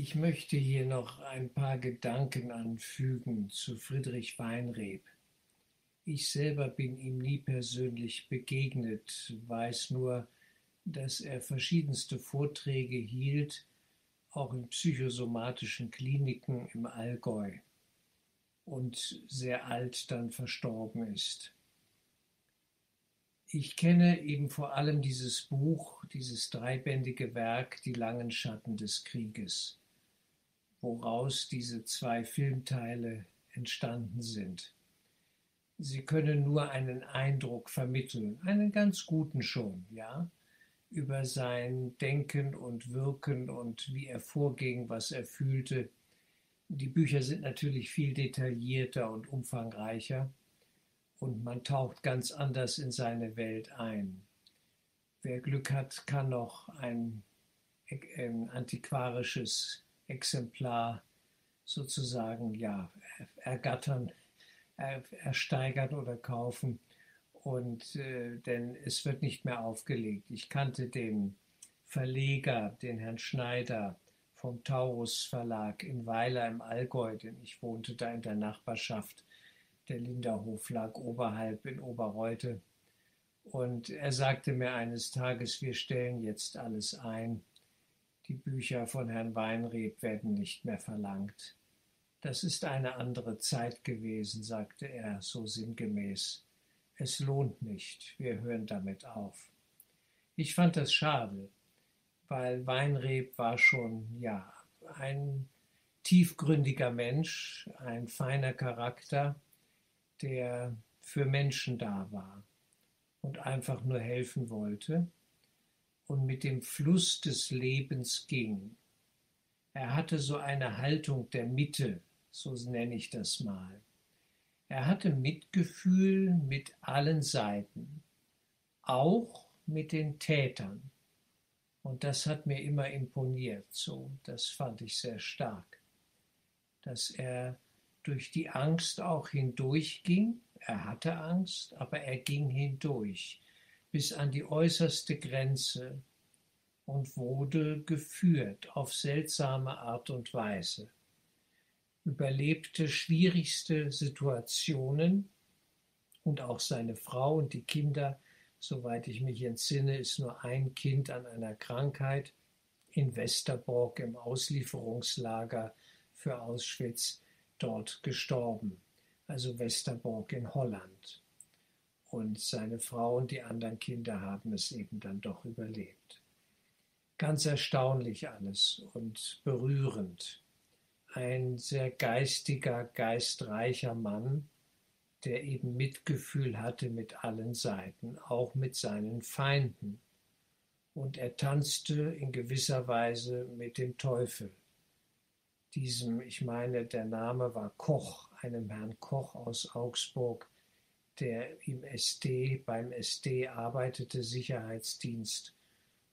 Ich möchte hier noch ein paar Gedanken anfügen zu Friedrich Weinreb. Ich selber bin ihm nie persönlich begegnet, weiß nur, dass er verschiedenste Vorträge hielt, auch in psychosomatischen Kliniken im Allgäu und sehr alt dann verstorben ist. Ich kenne eben vor allem dieses Buch, dieses dreibändige Werk Die langen Schatten des Krieges, woraus diese zwei Filmteile entstanden sind. Sie können nur einen Eindruck vermitteln, einen ganz guten schon, ja, über sein Denken und Wirken und wie er vorging, was er fühlte. Die Bücher sind natürlich viel detaillierter und umfangreicher und man taucht ganz anders in seine Welt ein. Wer Glück hat, kann noch ein, antiquarisches Exemplar sozusagen ja, ergattern, ersteigern oder kaufen. Und äh, denn es wird nicht mehr aufgelegt. Ich kannte den Verleger, den Herrn Schneider vom Taurus Verlag in Weiler im Allgäu, denn ich wohnte da in der Nachbarschaft der Linderhof lag oberhalb in Oberreute. Und er sagte mir eines Tages, wir stellen jetzt alles ein. Die Bücher von Herrn Weinreb werden nicht mehr verlangt. Das ist eine andere Zeit gewesen, sagte er so sinngemäß. Es lohnt nicht, wir hören damit auf. Ich fand das schade, weil Weinreb war schon, ja, ein tiefgründiger Mensch, ein feiner Charakter, der für Menschen da war und einfach nur helfen wollte und mit dem Fluss des Lebens ging. Er hatte so eine Haltung der Mitte, so nenne ich das mal. Er hatte Mitgefühl mit allen Seiten, auch mit den Tätern. Und das hat mir immer imponiert, so, das fand ich sehr stark, dass er durch die Angst auch hindurchging. Er hatte Angst, aber er ging hindurch bis an die äußerste Grenze und wurde geführt auf seltsame Art und Weise, überlebte schwierigste Situationen und auch seine Frau und die Kinder, soweit ich mich entsinne, ist nur ein Kind an einer Krankheit in Westerbork im Auslieferungslager für Auschwitz dort gestorben, also Westerbork in Holland. Und seine Frau und die anderen Kinder haben es eben dann doch überlebt. Ganz erstaunlich alles und berührend. Ein sehr geistiger, geistreicher Mann, der eben Mitgefühl hatte mit allen Seiten, auch mit seinen Feinden. Und er tanzte in gewisser Weise mit dem Teufel diesem, ich meine, der Name war Koch, einem Herrn Koch aus Augsburg, der im SD, beim SD arbeitete, Sicherheitsdienst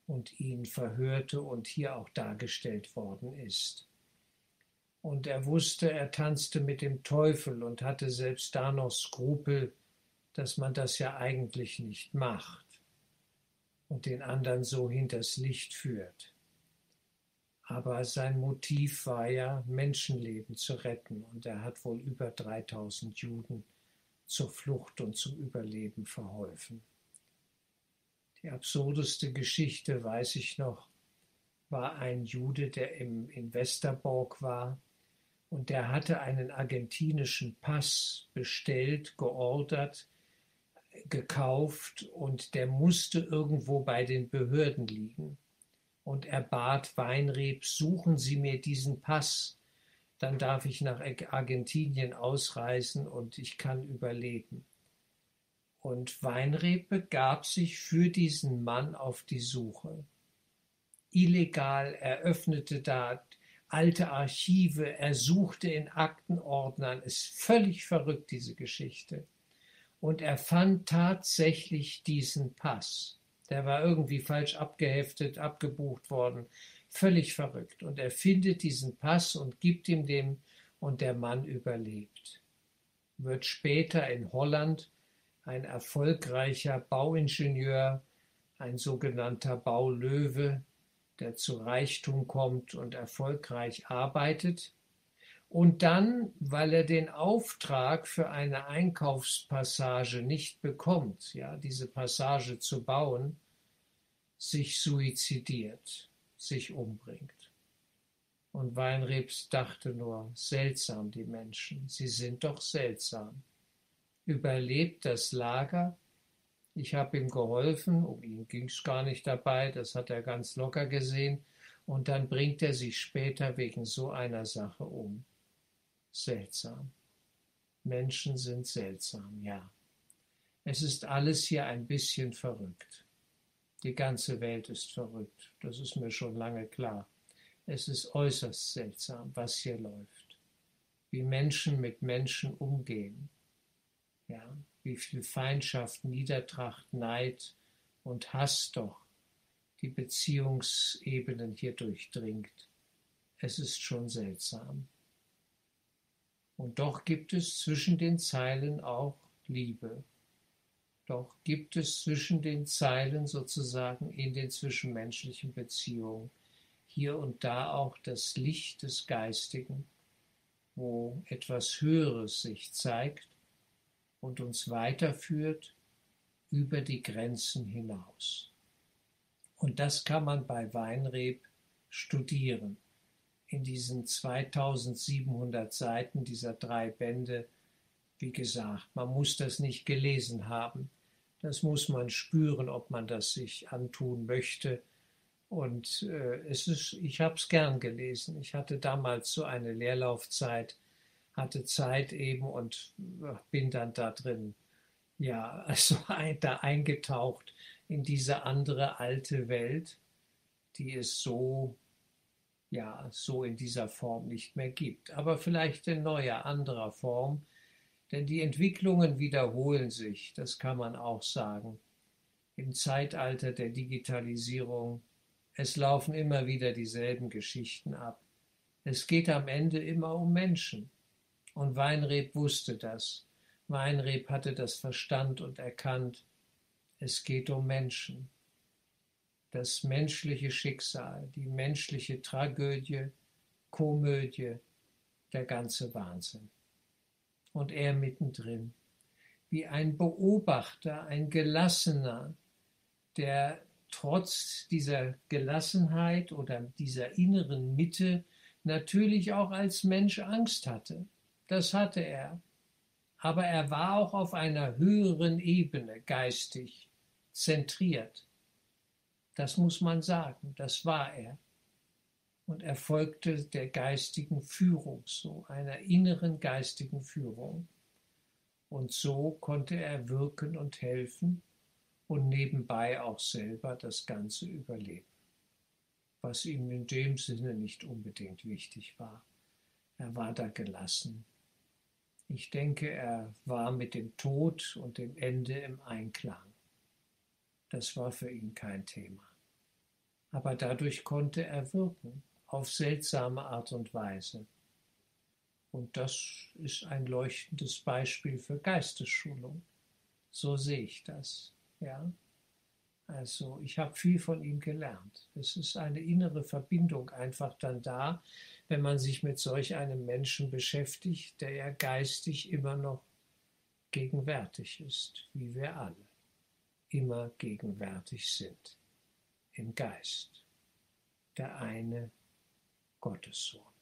und ihn verhörte und hier auch dargestellt worden ist. Und er wusste, er tanzte mit dem Teufel und hatte selbst da noch Skrupel, dass man das ja eigentlich nicht macht und den anderen so hinters Licht führt. Aber sein Motiv war ja, Menschenleben zu retten. Und er hat wohl über 3000 Juden zur Flucht und zum Überleben verholfen. Die absurdeste Geschichte, weiß ich noch, war ein Jude, der im, in Westerbork war und der hatte einen argentinischen Pass bestellt, geordert, gekauft und der musste irgendwo bei den Behörden liegen und er bat Weinreb, suchen Sie mir diesen Pass, dann darf ich nach Argentinien ausreisen und ich kann überleben. Und Weinreb begab sich für diesen Mann auf die Suche. Illegal eröffnete da alte Archive, er suchte in Aktenordnern, ist völlig verrückt, diese Geschichte. Und er fand tatsächlich diesen Pass. Der war irgendwie falsch abgeheftet, abgebucht worden. Völlig verrückt. Und er findet diesen Pass und gibt ihm den und der Mann überlebt. Wird später in Holland ein erfolgreicher Bauingenieur, ein sogenannter Baulöwe, der zu Reichtum kommt und erfolgreich arbeitet, und dann, weil er den Auftrag für eine Einkaufspassage nicht bekommt, ja, diese Passage zu bauen, sich suizidiert, sich umbringt. Und Weinrebs dachte nur, seltsam die Menschen, sie sind doch seltsam. Überlebt das Lager, ich habe ihm geholfen, um ihn ging es gar nicht dabei, das hat er ganz locker gesehen, und dann bringt er sich später wegen so einer Sache um. Seltsam. Menschen sind seltsam, ja. Es ist alles hier ein bisschen verrückt. Die ganze Welt ist verrückt, das ist mir schon lange klar. Es ist äußerst seltsam, was hier läuft. Wie Menschen mit Menschen umgehen. Ja, wie viel Feindschaft, Niedertracht, Neid und Hass doch die Beziehungsebenen hier durchdringt. Es ist schon seltsam. Und doch gibt es zwischen den Zeilen auch Liebe. Doch gibt es zwischen den Zeilen sozusagen in den zwischenmenschlichen Beziehungen hier und da auch das Licht des Geistigen, wo etwas Höheres sich zeigt und uns weiterführt über die Grenzen hinaus. Und das kann man bei Weinreb studieren. In diesen 2700 Seiten dieser drei Bände, wie gesagt, man muss das nicht gelesen haben. Das muss man spüren, ob man das sich antun möchte. Und äh, es ist, ich habe es gern gelesen. Ich hatte damals so eine Leerlaufzeit hatte Zeit eben und äh, bin dann da drin, ja, also da eingetaucht in diese andere alte Welt, die es so, ja, so in dieser Form nicht mehr gibt. Aber vielleicht in neuer, anderer Form, denn die Entwicklungen wiederholen sich, das kann man auch sagen. Im Zeitalter der Digitalisierung, es laufen immer wieder dieselben Geschichten ab. Es geht am Ende immer um Menschen. Und Weinreb wusste das. Weinreb hatte das Verstand und erkannt, es geht um Menschen. Das menschliche Schicksal, die menschliche Tragödie, Komödie, der ganze Wahnsinn. Und er mittendrin, wie ein Beobachter, ein Gelassener, der trotz dieser Gelassenheit oder dieser inneren Mitte natürlich auch als Mensch Angst hatte. Das hatte er. Aber er war auch auf einer höheren Ebene geistig zentriert. Das muss man sagen, das war er. Und er folgte der geistigen Führung, so einer inneren geistigen Führung. Und so konnte er wirken und helfen und nebenbei auch selber das Ganze überleben, was ihm in dem Sinne nicht unbedingt wichtig war. Er war da gelassen ich denke, er war mit dem Tod und dem Ende im Einklang. Das war für ihn kein Thema. Aber dadurch konnte er wirken, auf seltsame Art und Weise. Und das ist ein leuchtendes Beispiel für Geistesschulung. So sehe ich das. Ja? Also ich habe viel von ihm gelernt. Es ist eine innere Verbindung einfach dann da, wenn man sich mit solch einem Menschen beschäftigt, der ja geistig immer noch gegenwärtig ist, wie wir alle immer gegenwärtig sind im Geist, der eine Gottessohn.